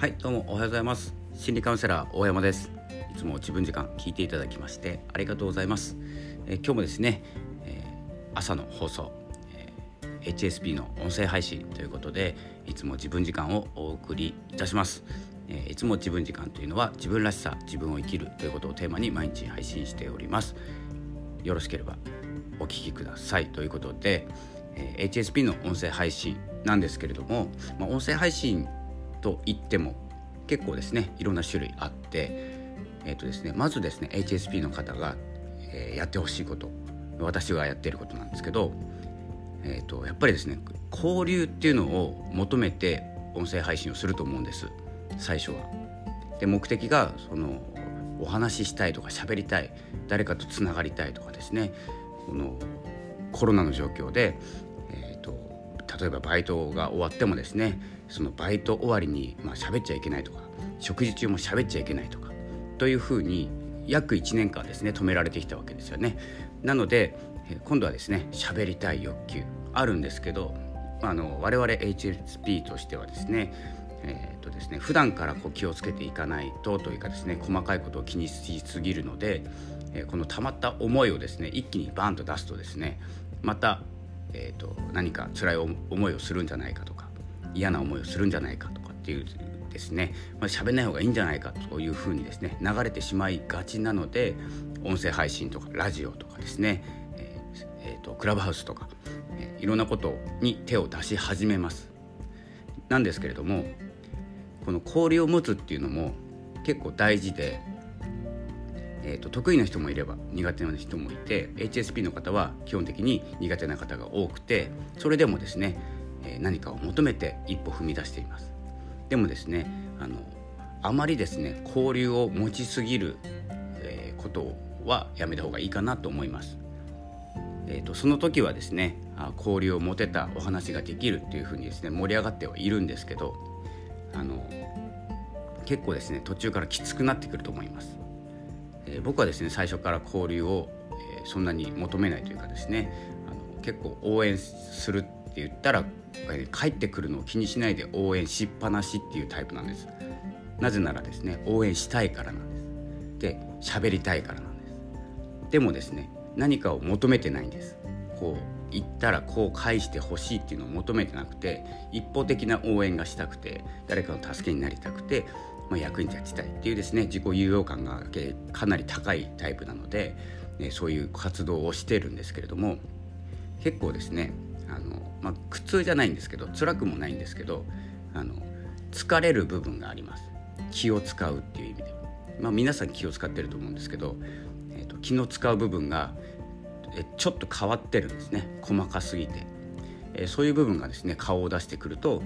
はいどうもおはようございます。心理カウンセラー大山です。いつも自分時間聞いていただきましてありがとうございます、え今日もですね、えー、朝の放送、えー、HSP の音声配信ということでいつも自分時間をお送りいたします、えいつも自分時間というのは自分らしさ自分を生きるということをテーマに毎日配信しております。よろしければお聞きください。ということで、え HSP の音声配信なんですけれども、まあ、音声配信といっても結構ですねいろんな種類あって、えーとですね、まずですね HSP の方が、えー、やってほしいこと私がやっていることなんですけど、えーと、やっぱりですね交流っていうのを求めて音声配信をすると思うんです最初は。で目的がそのお話ししたいとか喋りたい誰かとつながりたいとかですねこのコロナの状況で、例えばバイトが終わってもですねそのバイト終わりにまあ喋っちゃいけないとか食事中も喋っちゃいけないとかというふうに約1年間ですね止められてきたわけですよね。なので今度はですね喋りたい欲求あるんですけどあの我々 HSP としてはですねえーとですね普段からこう気をつけていかないとというかですね細かいことを気にしすぎるので、えー、この溜まった思いをですね一気にバンと出すとですねまた、えーと何か辛い思いをするんじゃないかとか嫌な思いをするんじゃないかとかっていうですね、まあ、喋んない方がいいんじゃないかというふうにですね流れてしまいがちなので音声配信とかラジオとかですね、えーえーと、クラブハウスとか、えー、いろんなことに手を出し始めます。なんですけれどもこの交流を持つっていうのも結構大事で、えーと得意な人もいれば苦手な人もいて HSP の方は基本的に苦手な方が多くてそれでもですねえ何かを求めて一歩踏み出しています。でもですねあのあまりですね交流を持ちすぎる、えことはやめた方がいいかなと思います、えーと、その時はですね交流を持てたお話ができるっていうふうにですね盛り上がってはいるんですけどあの結構ですね途中からきつくなってくると思います、えー、僕はですね最初から交流を、えー、そんなに求めないというかですねあの結構応援するって言ったらえ帰ってくるのを気にしないで応援しっぱなしっていうタイプなんです。なぜならですね応援したいからなんです。で喋りたいからなんです。でもですね何かを求めてないんです。こう言ったらこう返してほしいっていうのを求めてなくて一方的な応援がしたくて誰かの助けになりたくて、まあ、役に立ちたいっていうですね自己有用感がかなり高いタイプなので、ね、そういう活動をしてるんですけれども結構ですねあの、まあ、苦痛じゃないんですけど辛くもないんですけどあの疲れる部分があります。気を使うっていう意味で、まあ、皆さん気を使ってると思うんですけど、えーと、気の使う部分がえちょっと変わってるんですね。細かすぎて、えー、そういう部分がですね顔を出してくると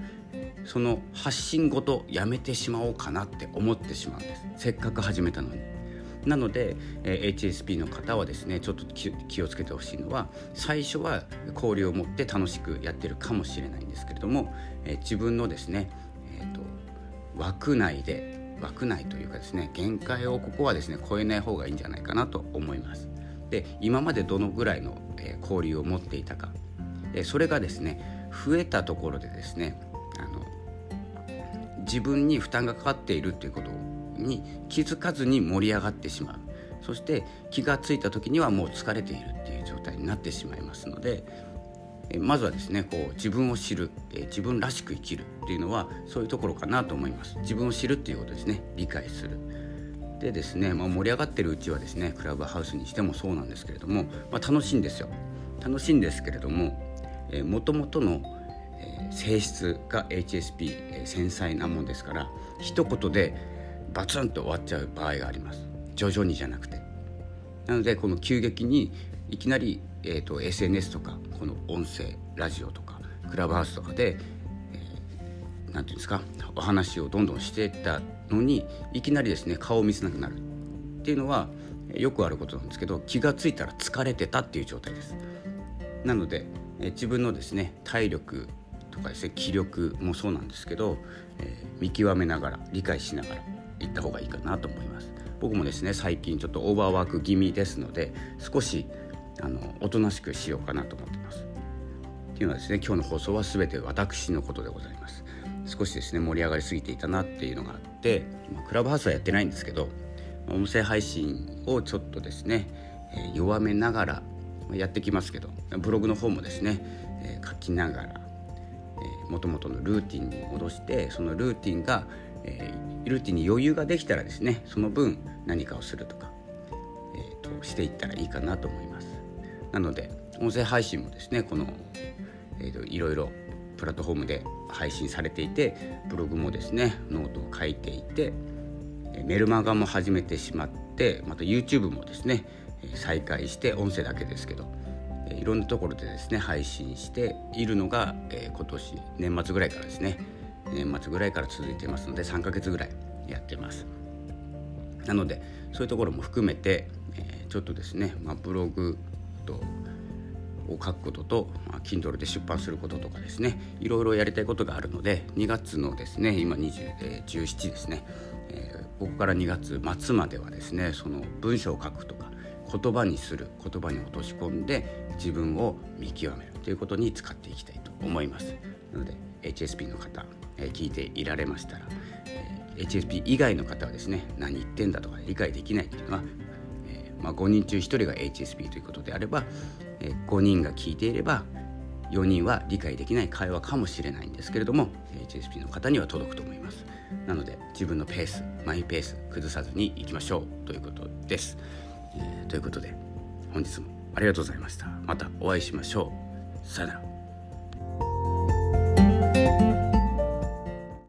その発信ごとやめてしまおうかなって思ってしまうんですせっかく始めたのに。なので、えー、HSP の方はですねちょっと気をつけてほしいのは最初は交流を持って楽しくやってるかもしれないんですけれども、えー、自分のですね、えーと、枠内で枠内というかですね限界をここはですね超えない方がいいんじゃないかなと思います。で今までどのぐらいの、えー、交流を持っていたか、え、それがですね増えたところでですね自分に負担がかかっているということに気づかずに盛り上がってしまう。そして気が付いた時にはもう疲れているっていう状態になってしまいますのでまずはですねこう自分を知る自分らしく生きるっていうのはそういうところかなと思います。自分を知るっていうことですね。理解する。でですね、まあ、盛り上がってるうちはですねクラブハウスにしてもそうなんですけれども、まあ、楽しいんですよ。楽しいんですけれどももともとの性質が HSP 繊細なもんですから一言でバツンと終わっちゃう場合があります。徐々にじゃなくて。なのでこの急激にいきなり、えーと、SNS とかこの音声ラジオとかクラブハウスとかで何、えー、て言うんですかお話をどんどんしていったのにいきなりですね顔を見せなくなる。っていうのはよくあることなんですけど気が付いたら疲れてたっていう状態です。なので、え、自分のですね体力とかですね気力もそうなんですけど、えー、見極めながら理解しながら行った方がいいかなと思います。僕もですね最近ちょっとオーバーワーク気味ですので少しあのおとなしくしようかなと思ってます。っていうのはですね今日の放送は全て私のことでございます。少しですね盛り上がりすぎていたなっていうのがあって、まあ、クラブハウスはやってないんですけど音声配信をちょっとですね、えー、弱めながらやってきますけどブログの方もですね、えー、書きながらもともとのルーティンに戻してそのルーティンが、えー、ルーティンに余裕ができたらですねその分何かをするとか、えーと、していったらいいかなと思います。なので音声配信もですねこの、えーと、いろいろプラットフォームで配信されていてブログもですねノートを書いていてメルマガも始めてしまってまた YouTube もですね再開して音声だけですけどいろんなところでですね配信しているのが、え、今年年末ぐらいからですね。年末ぐらいから続いてますので3ヶ月ぐらいやってます。なのでそういうところも含めて、え、ちょっとですね、まあ、ブログとを書くことと、まあ、Kindle で出版することとかですねいろいろやりたいことがあるので2月のですね今20、えー、17ですね、えー、ここから2月末まではですねその文章を書くとか言葉にする言葉に落とし込んで自分を見極めるということに使っていきたいと思います。なので HSP の方、え、聞いていられましたら、え、HSP 以外の方はですね何言ってんだとか理解できないというのは、え、まあ、5人中1人が HSP ということであれば、えー、5人が聞いていれば4人は理解できない会話かもしれないんですけれども HSP の方には届くと思います。なので自分のペースマイペース崩さずにいきましょうということです、えー、ということで本日もありがとうございました。またお会いしましょう。さよなら。